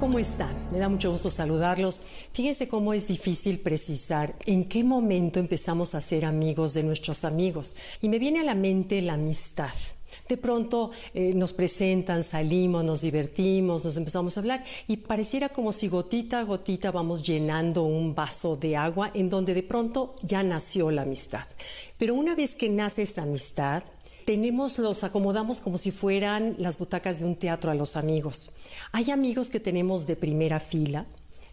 ¿Cómo están? Me da mucho gusto saludarlos. Fíjense cómo es difícil precisar en qué momento empezamos a ser amigos de nuestros amigos. Y me viene a la mente la amistad. De pronto eh, nos presentan, salimos, nos divertimos, nos empezamos a hablar y pareciera como si gotita a gotita vamos llenando un vaso de agua en donde de pronto ya nació la amistad. Pero una vez que nace esa amistad, tenemos, los acomodamos como si fueran las butacas de un teatro a los amigos. Hay amigos que tenemos de primera fila,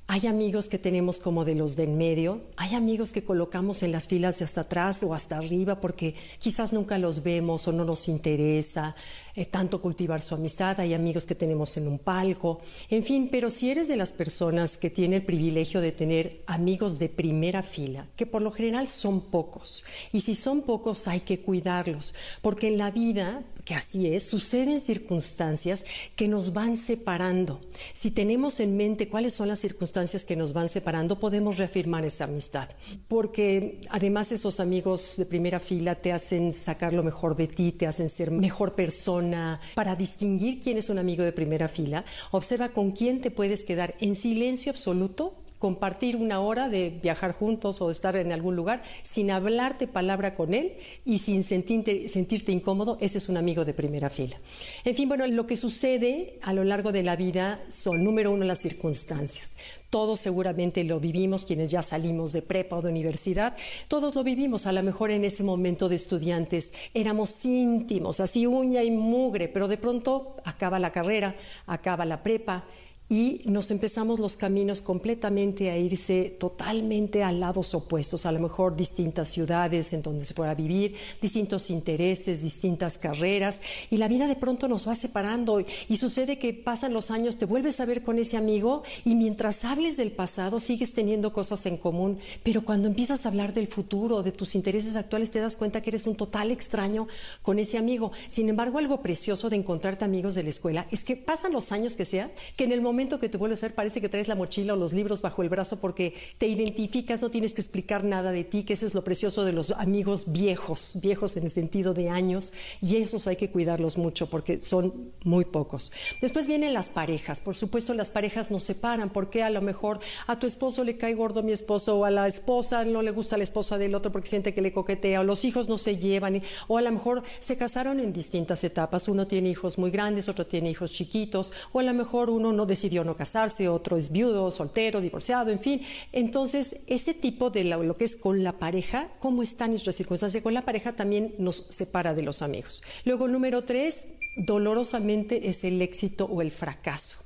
hay amigos que tenemos como de los de en medio, hay amigos que colocamos en las filas de hasta atrás o hasta arriba porque quizás nunca los vemos o no nos interesa eh, tanto cultivar su amistad, hay amigos que tenemos en un palco, en fin, pero si eres de las personas que tiene el privilegio de tener amigos de primera fila, que por lo general son pocos, y si son pocos hay que cuidarlos, porque en la vida que así es, suceden circunstancias que nos van separando. Si tenemos en mente cuáles son las circunstancias que nos van separando, podemos reafirmar esa amistad, porque además esos amigos de primera fila te hacen sacar lo mejor de ti, te hacen ser mejor persona. Para distinguir quién es un amigo de primera fila, observa con quién te puedes quedar en silencio absoluto compartir una hora de viajar juntos o estar en algún lugar sin hablarte palabra con él y sin sentirte, sentirte, incómodo, ese es un amigo de primera fila. En fin, bueno, lo que sucede a lo largo de la vida son, número uno, las circunstancias. Todos seguramente lo vivimos, quienes ya salimos de prepa o de universidad, todos lo vivimos. A lo mejor en ese momento de estudiantes éramos íntimos, así uña y mugre, pero de pronto acaba la carrera, acaba la prepa y nos empezamos los caminos completamente a irse totalmente a lados opuestos, a lo mejor distintas ciudades en donde se pueda vivir, distintos intereses, distintas carreras, y la vida de pronto nos va separando y sucede que pasan los años, te vuelves a ver con ese amigo y mientras hables del pasado sigues teniendo cosas en común, pero cuando empiezas a hablar del futuro, de tus intereses actuales, te das cuenta que eres un total extraño con ese amigo. Sin embargo, algo precioso de encontrarte amigos de la escuela es que pasan los años que sea, que en el momento momento que te vuelves a ver parece que traes la mochila o los libros bajo el brazo porque te identificas, no tienes que explicar nada de ti, que eso es lo precioso de los amigos viejos, viejos en el sentido de años, y esos hay que cuidarlos mucho porque son muy pocos. Después vienen las parejas, por supuesto las parejas nos separan porque a lo mejor a tu esposo le cae gordo mi esposo o a la esposa no le gusta la esposa del otro porque siente que le coquetea o los hijos no se llevan o a lo mejor se casaron en distintas etapas, uno tiene hijos muy grandes, otro tiene hijos chiquitos o a lo mejor uno no decide decidió no casarse, otro es viudo, soltero, divorciado, en fin. Entonces, ese tipo de lo, que es con la pareja, cómo está nuestra circunstancia con la pareja, también nos separa de los amigos. Luego, número tres, dolorosamente es el éxito o el fracaso.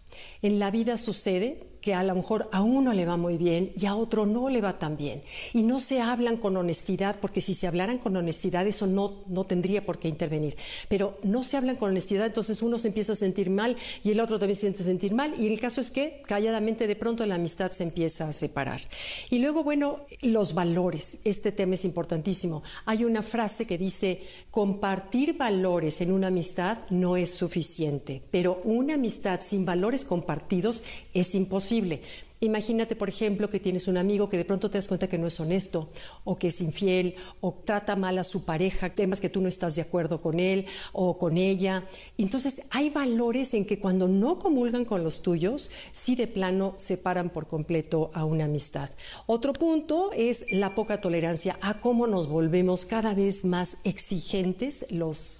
En la vida sucede que a lo mejor a uno le va muy bien y a otro no le va tan bien. Y no se hablan con honestidad, porque si se hablaran con honestidad eso no, no tendría por qué intervenir. Pero no se hablan con honestidad, entonces uno se empieza a sentir mal y el otro también se siente sentir mal. Y el caso es que calladamente de pronto la amistad se empieza a separar. Y luego, bueno, los valores. Este tema es importantísimo. Hay una frase que dice, compartir valores en una amistad no es suficiente, pero una amistad sin valores compartidos es imposible posible. Imagínate, por ejemplo, que tienes un amigo que de pronto te das cuenta que no es honesto o que es infiel o trata mal a su pareja, temas que tú no estás de acuerdo con él o con ella. Entonces, hay valores en que cuando no comulgan con los tuyos, sí de plano separan por completo a una amistad. Otro punto es la poca tolerancia a cómo nos volvemos cada vez más exigentes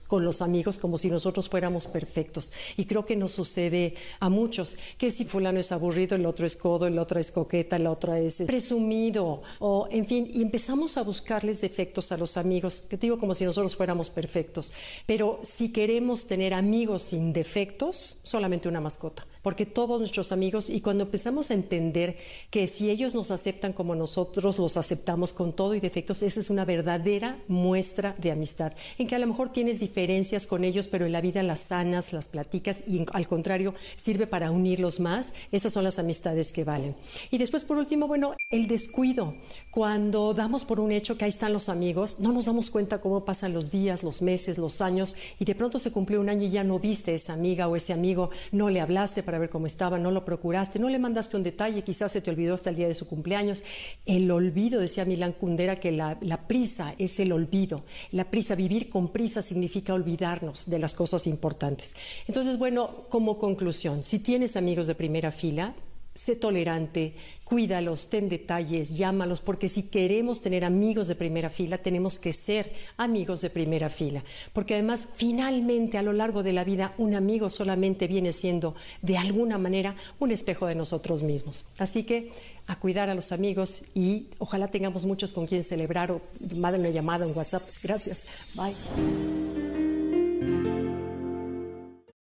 con los amigos, como si nosotros fuéramos perfectos. Y creo que nos sucede a muchos, que si fulano es aburrido, el otro es codo, el otro es coqueta, el otro es presumido, o en fin, y empezamos a buscarles defectos a los amigos, que digo como si nosotros fuéramos perfectos. Pero si queremos tener amigos sin defectos, solamente una mascota porque todos nuestros amigos, y cuando empezamos a entender que si ellos nos aceptan como nosotros los aceptamos con todo y defectos, esa es una verdadera muestra de amistad, en que a lo mejor tienes diferencias con ellos, pero en la vida las sanas, las platicas y al contrario sirve para unirlos más, esas son las amistades que valen. Y después, por último, bueno, el descuido. Cuando damos por un hecho que ahí están los amigos, no nos damos cuenta cómo pasan los días, los meses, los años, y de pronto se cumplió un año y ya no viste a esa amiga o ese amigo, no le hablaste para ver cómo estaba, no lo procuraste, no le mandaste un detalle, quizás se te olvidó hasta el día de su cumpleaños. El olvido, decía Milán Kundera, que la, la prisa es el olvido. La prisa, vivir con prisa significa olvidarnos de las cosas importantes. Entonces, bueno, como conclusión, si tienes amigos de primera fila, sé tolerante, cuídalos, ten detalles, llámalos, porque si queremos tener amigos de primera fila, tenemos que ser amigos de primera fila. Porque además, finalmente, a lo largo de la vida, un amigo solamente viene siendo, de alguna manera, un espejo de nosotros mismos. Así que a cuidar a los amigos y ojalá tengamos muchos con quien celebrar o manden una llamada en WhatsApp. Gracias. Bye.